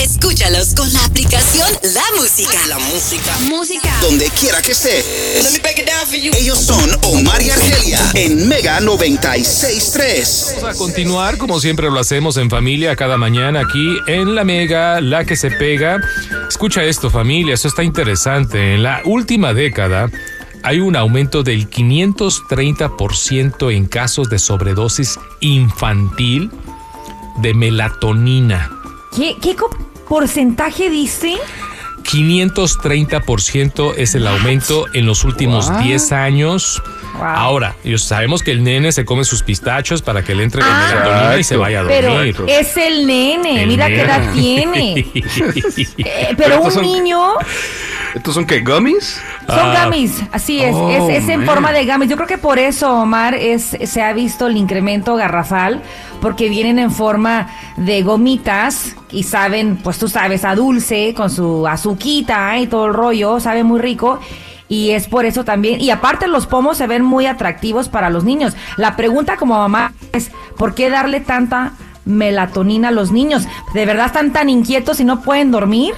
Escúchalos con la aplicación La Música. La música. Música. Donde quiera que esté. Let me break it down for you. Ellos son Omar y Argelia en Mega 96.3. Vamos a continuar, como siempre lo hacemos en familia, cada mañana aquí en La Mega, la que se pega. Escucha esto, familia, eso está interesante. En la última década hay un aumento del 530% en casos de sobredosis infantil de melatonina. ¿Qué, qué co- porcentaje dice? 530% es el aumento en los últimos 10 años. Wow. Ahora, sabemos que el nene se come sus pistachos para que le entre la Ah. melatonina y se vaya a Pero dormir. es el nene, El mira qué edad tiene. Eh, pero un son- niño ¿Estos son qué? ¿Gummies? Son Ah. gummies, así es, Oh, es, es en man. forma de gummies. Yo creo que por eso, Omar, es, se ha visto el incremento garrafal, porque vienen en forma de gomitas y saben, pues tú sabes, a dulce, con su azuquita y todo el rollo, sabe muy rico. Y es por eso también, y aparte los pomos se ven muy atractivos para los niños. La pregunta como mamá es, ¿por qué darle tanta melatonina a los niños? ¿De verdad están tan inquietos y no pueden dormir?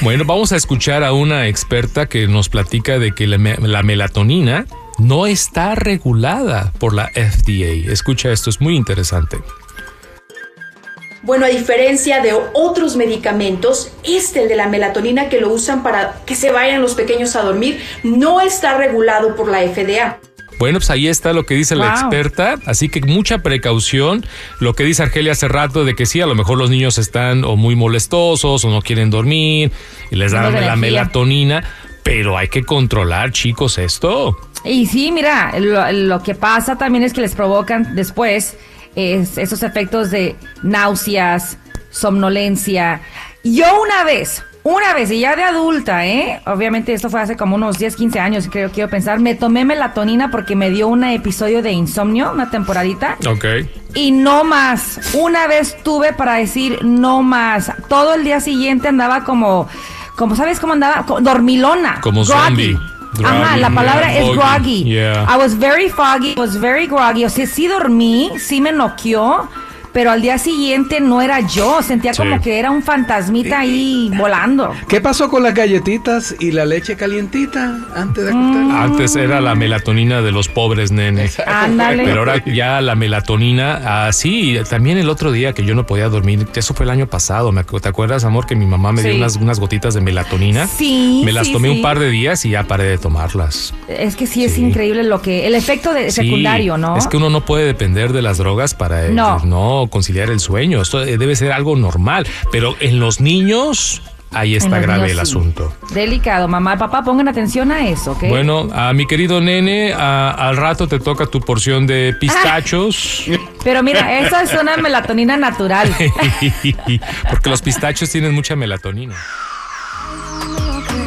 Bueno, vamos a escuchar a una experta que nos platica de que la, me- la melatonina no está regulada por la FDA. Escucha esto, es muy interesante. Bueno, a diferencia de otros medicamentos, este, el de la melatonina que lo usan para que se vayan los pequeños a dormir, no está regulado por la FDA. Bueno, pues ahí está lo que dice la experta, así que mucha precaución. Lo que dice Argelia hace rato de que sí, a lo mejor los niños están o muy molestosos o no quieren dormir y les dan la melatonina, pero hay que controlar, chicos, esto. Y sí, mira, lo, lo que pasa también es que les provocan después es- esos efectos de náuseas, somnolencia. Yo una vez, una vez, y ya de adulta, ¿eh? Obviamente esto fue hace como unos 10, 15 años, creo, quiero pensar, me tomé melatonina porque me dio un episodio de insomnio, una temporadita. Ok. Y no más. Una vez tuve para decir no más. Todo el día siguiente andaba como, como ¿sabes cómo andaba? Dormilona. Como groggy. zombie. Ajá, Groggy, la palabra yeah, es groggy. yeah. I was very foggy, was very groggy. O sea, sí dormí, sí me noqueó, pero al día siguiente no era yo. Sentía Sí. como que era un fantasmita ahí volando. ¿Qué pasó con las galletitas y la leche calientita antes de acostar? Mm. Antes era la melatonina de los pobres nenes. Ándale. Pero ahora ya la melatonina, ah, sí, también el otro día que yo no podía dormir, eso fue el año pasado, ¿te acuerdas, amor, que mi mamá me dio unas, unas gotitas de melatonina? Sí, Me las sí, tomé sí. un par de días y ya paré de tomarlas. Es que sí es increíble lo que, el efecto de, Sí, secundario, ¿no? Es que uno no puede depender de las drogas para eh, No. No conciliar el sueño. Esto eh, debe ser algo normal. Pero en los niños, ahí está grave niños, el sí. asunto. Delicado, mamá papá, pongan atención a eso, ¿ok? Bueno, a mi querido nene, a- al rato te toca tu porción de pistachos. Pero mira, esa es una melatonina natural. Porque los pistachos tienen mucha melatonina.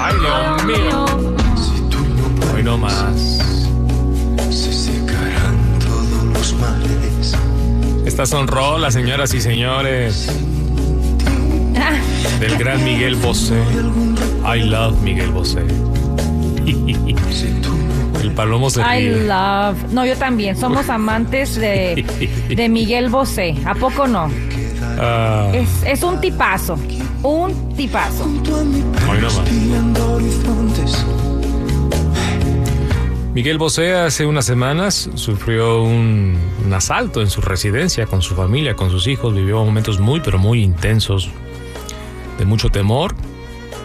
Ay, Dios mío. Hoy no más. Estas son rolas, señoras y señores. Del gran Miguel Bosé. I love Miguel Bosé. El palomo se I ríe. love. No, yo también. Somos amantes de, de Miguel Bosé. ¿A poco no? Ah, Es, es un tipazo. Un tipazo. hoy no más. Miguel Bosé hace unas semanas sufrió un, asalto en su residencia con su familia, con sus hijos. Vivió momentos muy, pero muy intensos, de mucho temor.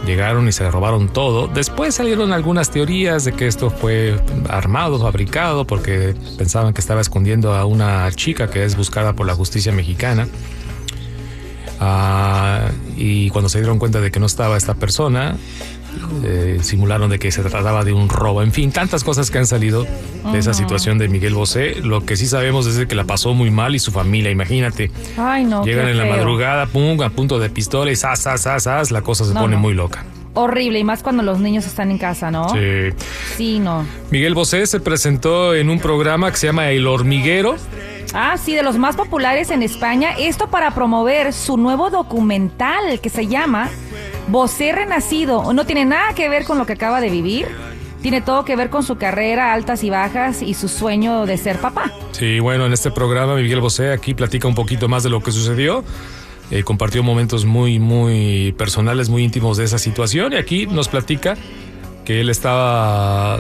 Llegaron y se robaron todo. Después salieron algunas teorías de que esto fue armado, fabricado, porque pensaban que estaba escondiendo a una chica que es buscada por la justicia mexicana. Ah, y cuando se dieron cuenta de que no estaba esta persona, eh, simularon de que se trataba de un robo. En fin, tantas cosas que han salido de esa situación de Miguel Bosé. Lo que sí sabemos es de que la pasó muy mal y su familia, imagínate. Ay, no. Llegan en la feo. madrugada, pum, a punto de pistola y zas, zas, zas, zas, la cosa se No, pone no. muy loca. Horrible, y más cuando los niños están en casa, ¿no? Sí. Sí, no. Miguel Bosé se presentó en un programa que se llama El Hormiguero. Ah, sí, de los más populares en España. Esto para promover su nuevo documental que se llama Bosé Renacido. No tiene nada que ver con lo que acaba de vivir. Tiene todo que ver con su carrera, altas y bajas y su sueño de ser papá. Sí, bueno, en este programa Miguel Bosé aquí platica un poquito más de lo que sucedió. Eh, compartió momentos muy, muy personales, muy íntimos de esa situación y aquí nos platica que él estaba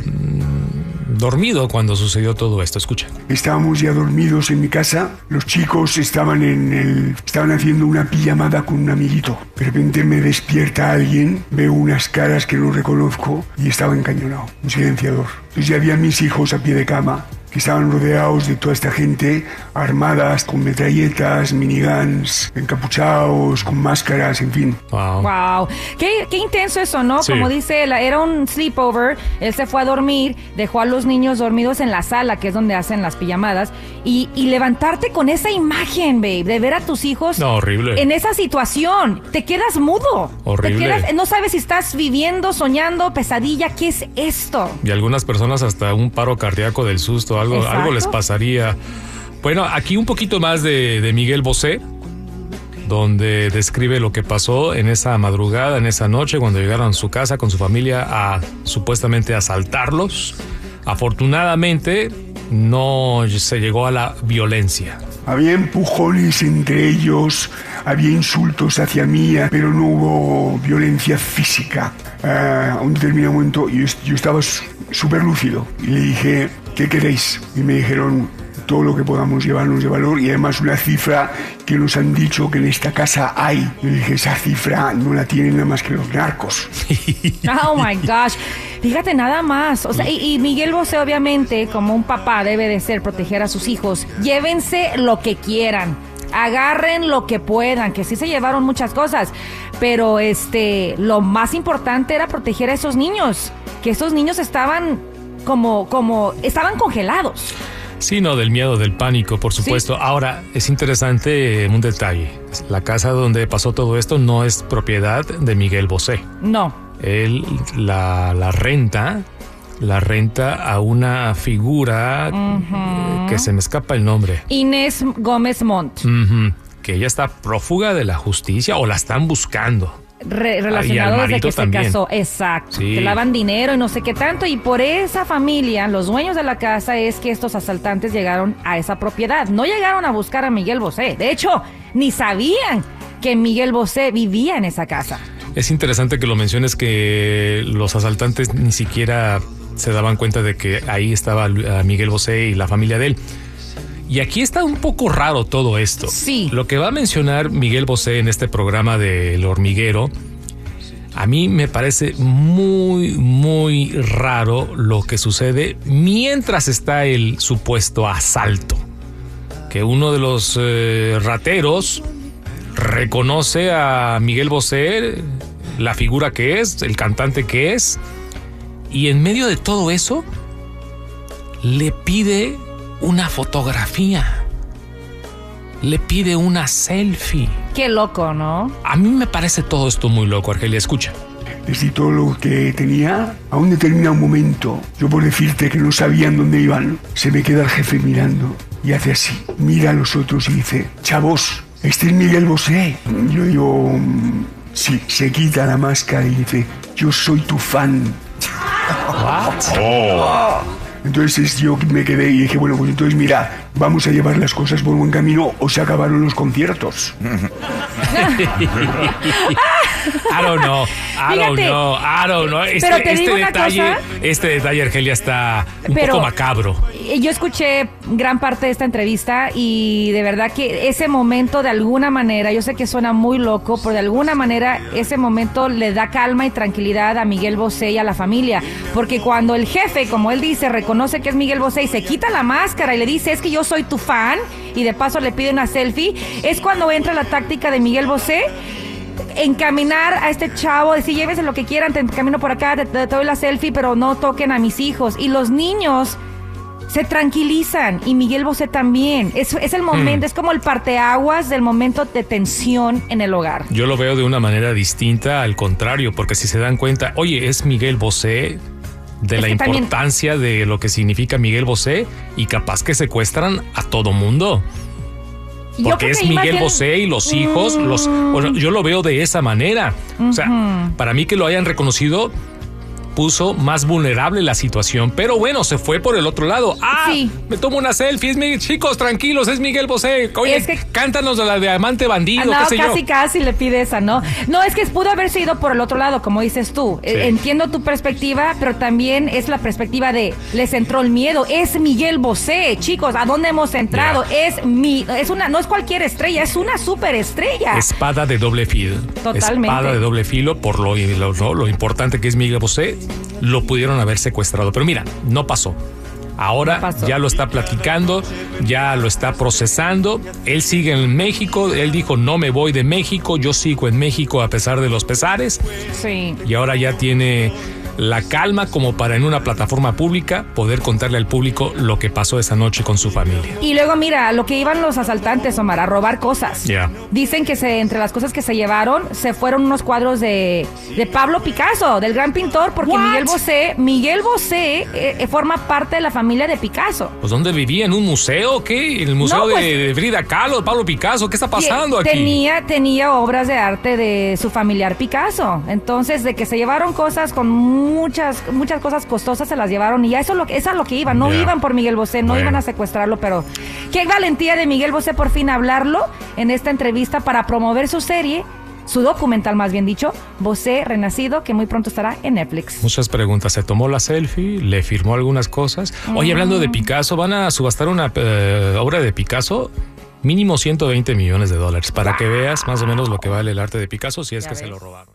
dormido cuando sucedió todo esto. Escucha. Estábamos ya dormidos en mi casa, los chicos estaban en el estaban haciendo una pijamada con un amiguito. De repente me despierta alguien, veo unas caras que no reconozco y estaba encañonado, un silenciador. Entonces ya había mis hijos a pie de cama que estaban rodeados de toda esta gente armadas con metralletas, miniguns, encapuchados, con máscaras, en fin. Wow. Wow, qué, qué intenso eso, ¿no? Sí. Como dice él, era un sleepover, él se fue a dormir, dejó a los niños dormidos en la sala, que es donde hacen las pijamadas, y, y levantarte con esa imagen, babe, de ver a tus hijos No, horrible. en esa situación, te quedas mudo. Horrible. Te quedas, no sabes si estás viviendo, soñando, pesadilla, ¿qué es esto? Y algunas personas hasta un paro cardíaco del susto, algo, Exacto. algo les pasaría. Bueno, aquí un poquito más de, de Miguel Bosé, donde describe lo que pasó en esa madrugada, en esa noche, cuando llegaron a su casa con su familia a supuestamente asaltarlos. Afortunadamente, no se llegó a la violencia. Había empujones entre ellos, había insultos hacia mí, pero no hubo violencia física. Ah, a un determinado momento yo, yo estaba súper lúcido y le dije, ¿qué queréis? Y me dijeron todo lo que podamos llevarnos de valor y además una cifra que nos han dicho que en esta casa hay. Yo dije, esa cifra no la tienen nada más que los narcos. Oh my gosh. Fíjate nada más. O sea, y, y Miguel Bosé, obviamente, como un papá, debe de ser proteger a sus hijos. Llévense lo que quieran. Agarren lo que puedan, que sí se llevaron muchas cosas. Pero este, lo más importante era proteger a esos niños. Que esos niños estaban como, como, estaban congelados. Sí, no, del miedo, del pánico, por supuesto. Ahora, es interesante eh, un detalle. La casa donde pasó todo esto no es propiedad de Miguel Bosé. No. Él la, la renta, la renta a una figura eh, que se me escapa el nombre. Inés Gómez Montt. Que ella está prófuga de la justicia o la están buscando. Re- Ah, relacionado desde que también. se casó. Exacto. Sí. Que lavan dinero y no sé qué tanto. Y por esa familia, los dueños de la casa, es que estos asaltantes llegaron a esa propiedad. No llegaron a buscar a Miguel Bosé. De hecho, ni sabían que Miguel Bosé vivía en esa casa. Es interesante que lo menciones que los asaltantes ni siquiera se daban cuenta de que ahí estaba a Miguel Bosé y la familia de él. Y aquí está un poco raro todo esto. Sí. Lo que va a mencionar Miguel Bosé en este programa del hormiguero, a mí me parece muy, muy raro lo que sucede mientras está el supuesto asalto. Que uno de los eh, rateros reconoce a Miguel Bosé, la figura que es, el cantante que es, y en medio de todo eso le pide una fotografía, le pide una selfie. Qué loco, ¿no? A mí me parece todo esto muy loco, Argelia, escucha. Les di todo lo que tenía. A un determinado momento, yo por decirte que no sabían dónde iban, se me queda el jefe mirando y hace así. Mira a los otros y dice, chavos, este es Miguel Bosé. Yo digo, "Mm, sí, se quita la máscara y dice, yo soy tu fan. Entonces yo me quedé y dije, bueno, pues entonces mira, vamos a llevar las cosas por buen camino o se acabaron los conciertos. I don't know, I don't Fíjate, know, I don't know. Este, pero te este digo una detalle, cosa. este detalle, Argelia, está un Pero- poco macabro. Eh, Yo escuché gran parte de esta entrevista y de verdad que ese momento de alguna manera, yo sé que suena muy loco, pero de alguna manera ese momento le da calma y tranquilidad a Miguel Bosé y a la familia. Porque cuando el jefe, como él dice, reconoce que es Miguel Bosé y se quita la máscara y le dice es que yo soy tu fan y de paso le pide una selfie, es cuando entra la táctica de Miguel Bosé encaminar a este chavo, decir, llévese lo que quieran, te camino por acá, te, te doy la selfie, pero no toquen a mis hijos. Y los niños se tranquilizan y Miguel Bosé también. Es, es el momento, Hmm. es como el parteaguas del momento de tensión en el hogar. Yo lo veo de una manera distinta, al contrario, porque si se dan cuenta, oye, es Miguel Bosé, de Es la también- importancia de lo que significa Miguel Bosé, y capaz que secuestran a todo mundo. Porque es Miguel Bosé y los hijos, los, bueno, yo lo veo de esa manera. O sea, para mí que lo hayan reconocido puso más vulnerable la situación, pero bueno, se fue por el otro lado. Ah, me tomo una selfie, es Miguel, chicos, tranquilos, es Miguel Bosé. Oye, Es que- cántanos de la diamante bandido, Ah, no, qué sé casi, yo. casi le pide esa, ¿no? No, es que pudo haberse ido por el otro lado, como dices tú. Eh, Sí. Entiendo tu perspectiva, pero también es la perspectiva de les entró el miedo. Es Miguel Bosé, chicos, ¿a dónde hemos entrado? Es mi, es una, no es cualquier estrella, es una superestrella. Espada de doble filo. Totalmente. Espada de doble filo por lo, lo, lo- lo importante que es Miguel Bosé. Lo pudieron haber secuestrado. Pero mira, no pasó. Ahora ya lo está platicando, ya lo está procesando. Él sigue en México. Él dijo, no me voy de México, yo sigo en México a pesar de los pesares. Sí. Y ahora ya tiene la calma como para en una plataforma pública poder contarle al público lo que pasó esa noche con su familia. Y luego mira, lo que iban los asaltantes, Omar, a robar cosas. Ya. Dicen que se, entre las cosas que se llevaron se fueron unos cuadros de, de Pablo Picasso, del gran pintor, porque Miguel Bosé, Miguel Bosé eh, eh, forma parte de la familia de Picasso. Pues ¿dónde vivía? ¿En un museo? ¿Qué? ¿En el museo No, de- pues- de, Frida Kahlo, Pablo Picasso? ¿Qué está pasando aquí? Tenía, tenía obras de arte de su familiar Picasso. Entonces, de que se llevaron cosas con muchas, muchas cosas costosas, se las llevaron. Y a eso, lo, es a lo que iban. No Ya. iban por Miguel Bosé, no Bueno. iban a secuestrarlo, pero qué valentía de Miguel Bosé por fin hablarlo en esta entrevista para promover su serie, su documental más bien dicho, Bosé Renacido, que muy pronto estará en Netflix. Muchas preguntas. Se tomó la selfie, le firmó algunas cosas. Oye, hablando de Picasso, van a subastar una eh, obra de Picasso. Mínimo 120 millones de dólares para que veas más o menos lo que vale el arte de Picasso si es que se lo robaron.